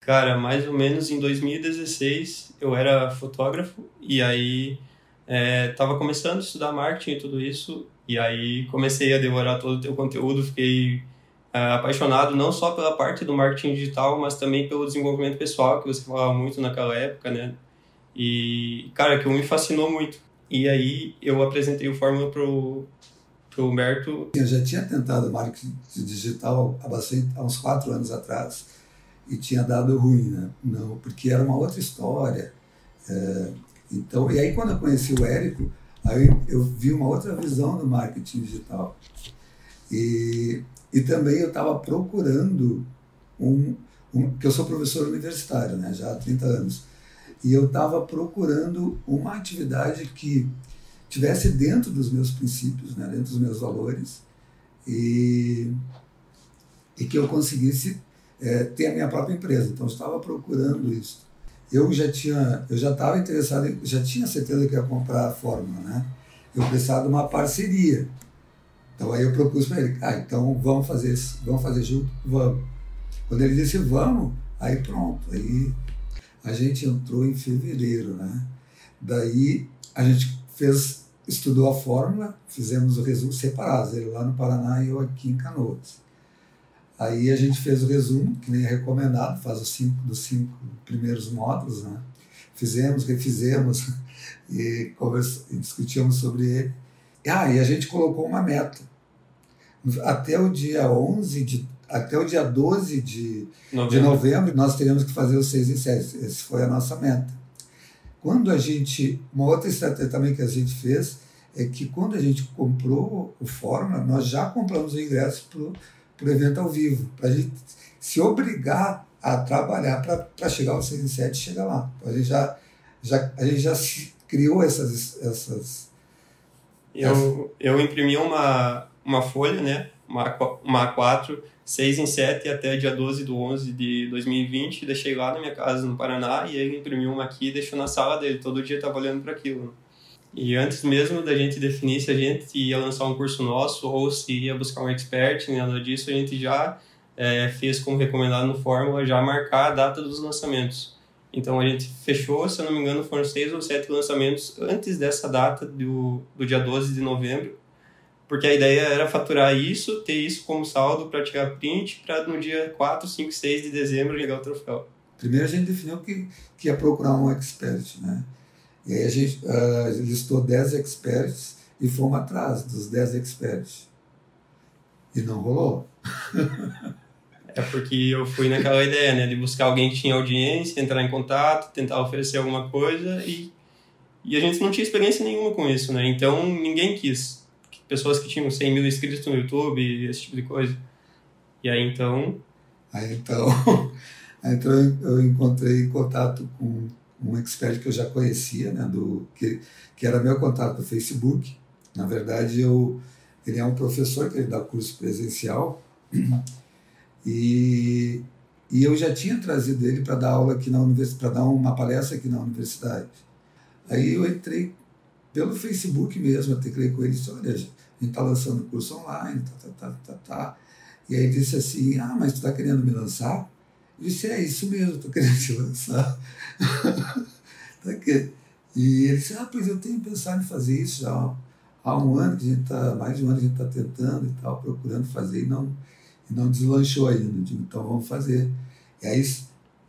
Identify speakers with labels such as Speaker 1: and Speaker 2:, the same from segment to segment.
Speaker 1: Cara, mais ou menos em 2016 eu era fotógrafo e aí estava é, começando a estudar marketing e tudo isso e aí comecei a devorar todo o teu conteúdo, fiquei é, apaixonado não só pela parte do marketing digital, mas também pelo desenvolvimento pessoal que você falava muito naquela época, né? E cara, que me fascinou muito. E aí eu apresentei o Fórmula pro pro Humberto.
Speaker 2: Eu já tinha tentado marketing digital há, bastante, há uns quatro anos atrás e tinha dado ruim, né? Não, porque era uma outra história. É, então, e aí quando eu conheci o Érico, aí eu vi uma outra visão do marketing digital. E, e também eu estava procurando um, um, que eu sou professor universitário, né, já há 30 anos, e eu estava procurando uma atividade que tivesse dentro dos meus princípios, né, dentro dos meus valores, e, e que eu conseguisse é, ter a minha própria empresa. Então eu estava procurando isso. Eu já tinha, eu já estava interessado, já tinha certeza que ia comprar a Fórmula, né? Eu precisava de uma parceria. Então aí eu propus para ele, ah, então vamos fazer, vamos fazer junto, vamos. Quando ele disse vamos, aí pronto, aí a gente entrou em fevereiro, né? Daí a gente fez, estudou a fórmula, fizemos o resumo separados, ele lá no Paraná e eu aqui em Canoas. Aí a gente fez o resumo, que nem é recomendado, faz os cinco dos cinco primeiros módulos, né? Fizemos, refizemos e, e discutimos sobre ele. Ah, e a gente colocou uma meta. Até o dia 11 de até o dia 12 de novembro, de novembro nós teríamos que fazer os 6 e 7. Essa foi a nossa meta. Quando a gente. Uma outra estratégia também que a gente fez é que quando a gente comprou o Fórmula, nós já compramos o ingresso para para o evento ao vivo, para a gente se obrigar a trabalhar para chegar ao 6 e 7 e chegar lá. Então, a gente já, já, a gente já criou essas. essas
Speaker 1: eu, eu imprimi uma, uma folha, né? uma, uma A4, 6 em 7 até dia 12 de 11 de 2020, deixei lá na minha casa no Paraná e ele imprimiu uma aqui e deixou na sala dele, todo dia estava olhando para aquilo. E antes mesmo da gente definir se a gente ia lançar um curso nosso ou se ia buscar um expert, nada disso, a gente já é, fez como recomendado no Fórmula, já marcar a data dos lançamentos. Então a gente fechou, se eu não me engano, foram seis ou sete lançamentos antes dessa data do, do dia 12 de novembro, porque a ideia era faturar isso, ter isso como saldo para tirar print, para no dia 4, 5, 6 de dezembro ligar o troféu.
Speaker 2: Primeiro a gente definiu que, que ia procurar um expert, né? E aí a gente uh, listou 10 experts e fomos atrás dos 10 experts. E não rolou.
Speaker 1: é porque eu fui naquela ideia, né? De buscar alguém que tinha audiência, entrar em contato, tentar oferecer alguma coisa e, e a gente não tinha experiência nenhuma com isso, né? Então ninguém quis. Pessoas que tinham 100 mil inscritos no YouTube, esse tipo de coisa. E aí então.
Speaker 2: Aí então, aí, então eu encontrei contato com um expert que eu já conhecia, né, do, que, que era meu contato do Facebook. Na verdade, eu, ele é um professor que ele dá curso presencial e, e eu já tinha trazido ele para dar aula aqui na universidade, para dar uma palestra aqui na universidade. Aí eu entrei pelo Facebook mesmo, eu teclei com ele disse, olha, a gente está lançando curso online, tá, tá, tá, tá, tá. E aí ele disse assim, ah, mas tu está querendo me lançar? Disse, é isso mesmo, estou querendo te lançar. tá e ele disse, ah, pois eu tenho pensado em fazer isso já há um ano que a gente está, mais de um ano a gente está tentando e tal, procurando fazer e não, e não deslanchou ainda. digo, então vamos fazer. E aí,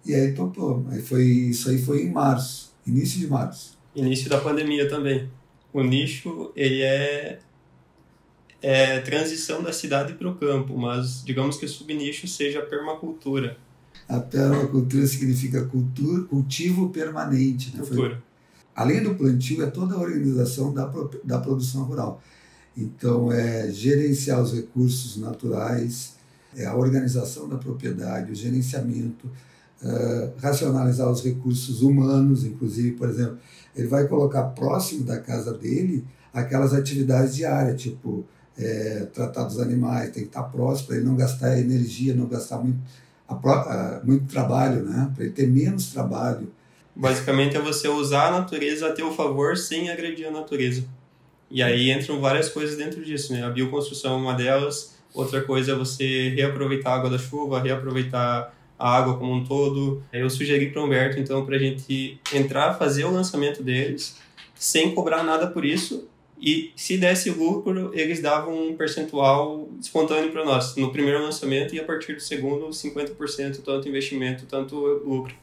Speaker 2: e aí topou. Aí foi, isso aí foi em março, início de março.
Speaker 1: Início da pandemia também. O nicho, ele é é transição da cidade para o campo, mas digamos que o subnicho seja a permacultura.
Speaker 2: A permacultura significa cultura, cultivo permanente. Né? Foi, além do plantio, é toda a organização da, da produção rural. Então, é gerenciar os recursos naturais, é a organização da propriedade, o gerenciamento, uh, racionalizar os recursos humanos, inclusive, por exemplo, ele vai colocar próximo da casa dele aquelas atividades diárias, tipo é, tratar dos animais, tem que estar próximo para ele não gastar energia, não gastar muito a, muito trabalho, né? Para ele ter menos trabalho.
Speaker 1: Basicamente é você usar a natureza a teu favor sem agredir a natureza. E aí entram várias coisas dentro disso, né? A bioconstrução é uma delas. Outra coisa é você reaproveitar a água da chuva, reaproveitar a água como um todo. Eu sugeri para o Humberto, então, para a gente entrar, fazer o lançamento deles, sem cobrar nada por isso, e se desse lucro, eles davam um percentual espontâneo para nós, no primeiro lançamento, e a partir do segundo, 50%, tanto investimento, tanto lucro.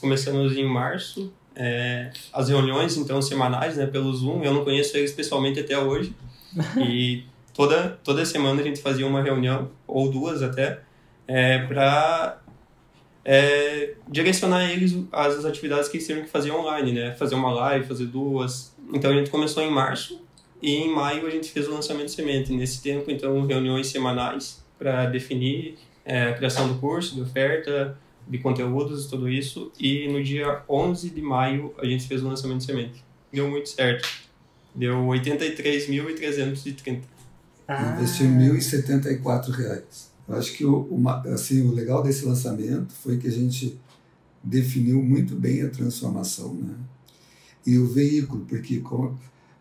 Speaker 1: Começamos em março, é, as reuniões, então, semanais, né, pelo Zoom, eu não conheço eles pessoalmente até hoje, e toda, toda semana a gente fazia uma reunião, ou duas até, é, para é, direcionar eles as atividades que eles tinham que fazer online, né? Fazer uma live, fazer duas. Então a gente começou em março e em maio a gente fez o lançamento de semente. Nesse tempo, então, reuniões semanais para definir é, a criação do curso, de oferta, de conteúdos, tudo isso. E no dia 11 de maio a gente fez o lançamento de semente. Deu muito certo. Deu 83.330.
Speaker 2: Ah. Investiu R$ 1.074. Eu acho que o, o, assim, o legal desse lançamento foi que a gente definiu muito bem a transformação, né? E o veículo, porque, como,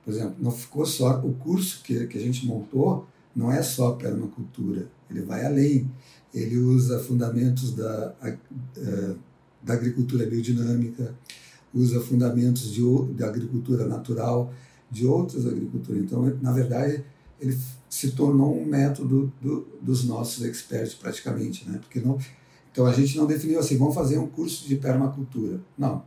Speaker 2: por exemplo, não ficou só o curso que, que a gente montou, não é só permacultura, ele vai além. Ele usa fundamentos da, da agricultura biodinâmica, usa fundamentos de, de agricultura natural, de outras agriculturas. Então, na verdade, ele se tornou um método do, dos nossos experts praticamente, né? Porque não, então a gente não definiu assim, vamos fazer um curso de permacultura. Não,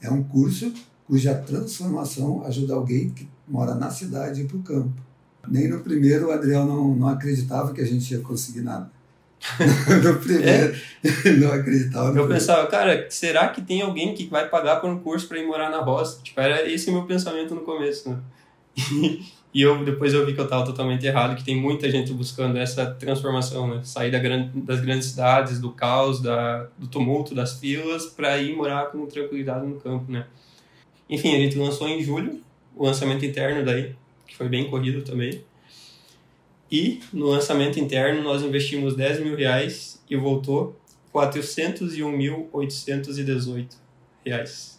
Speaker 2: é um curso cuja transformação ajuda alguém que mora na cidade para o campo. Nem no primeiro o Adriel não, não acreditava que a gente ia conseguir nada. no primeiro, é. não acreditava.
Speaker 1: eu primeiro. pensava, cara, será que tem alguém que vai pagar por um curso para ir morar na roça? Tipo, era esse meu pensamento no começo, né? E eu depois eu vi que eu estava totalmente errado, que tem muita gente buscando essa transformação, né? Sair da grande, das grandes cidades, do caos, da, do tumulto, das filas, para ir morar com tranquilidade no campo, né? Enfim, a gente lançou em julho o lançamento interno daí, que foi bem corrido também. E no lançamento interno nós investimos 10 mil reais e voltou 401.818 reais.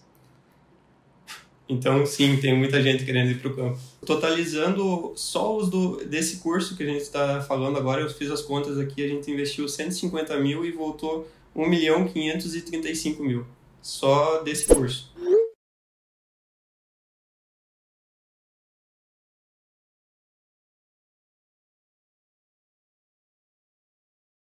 Speaker 1: Então, sim, tem muita gente querendo ir para o campo. Totalizando só os do, desse curso que a gente está falando agora, eu fiz as contas aqui, a gente investiu 150 mil e voltou 1 milhão 535 mil. Só desse curso.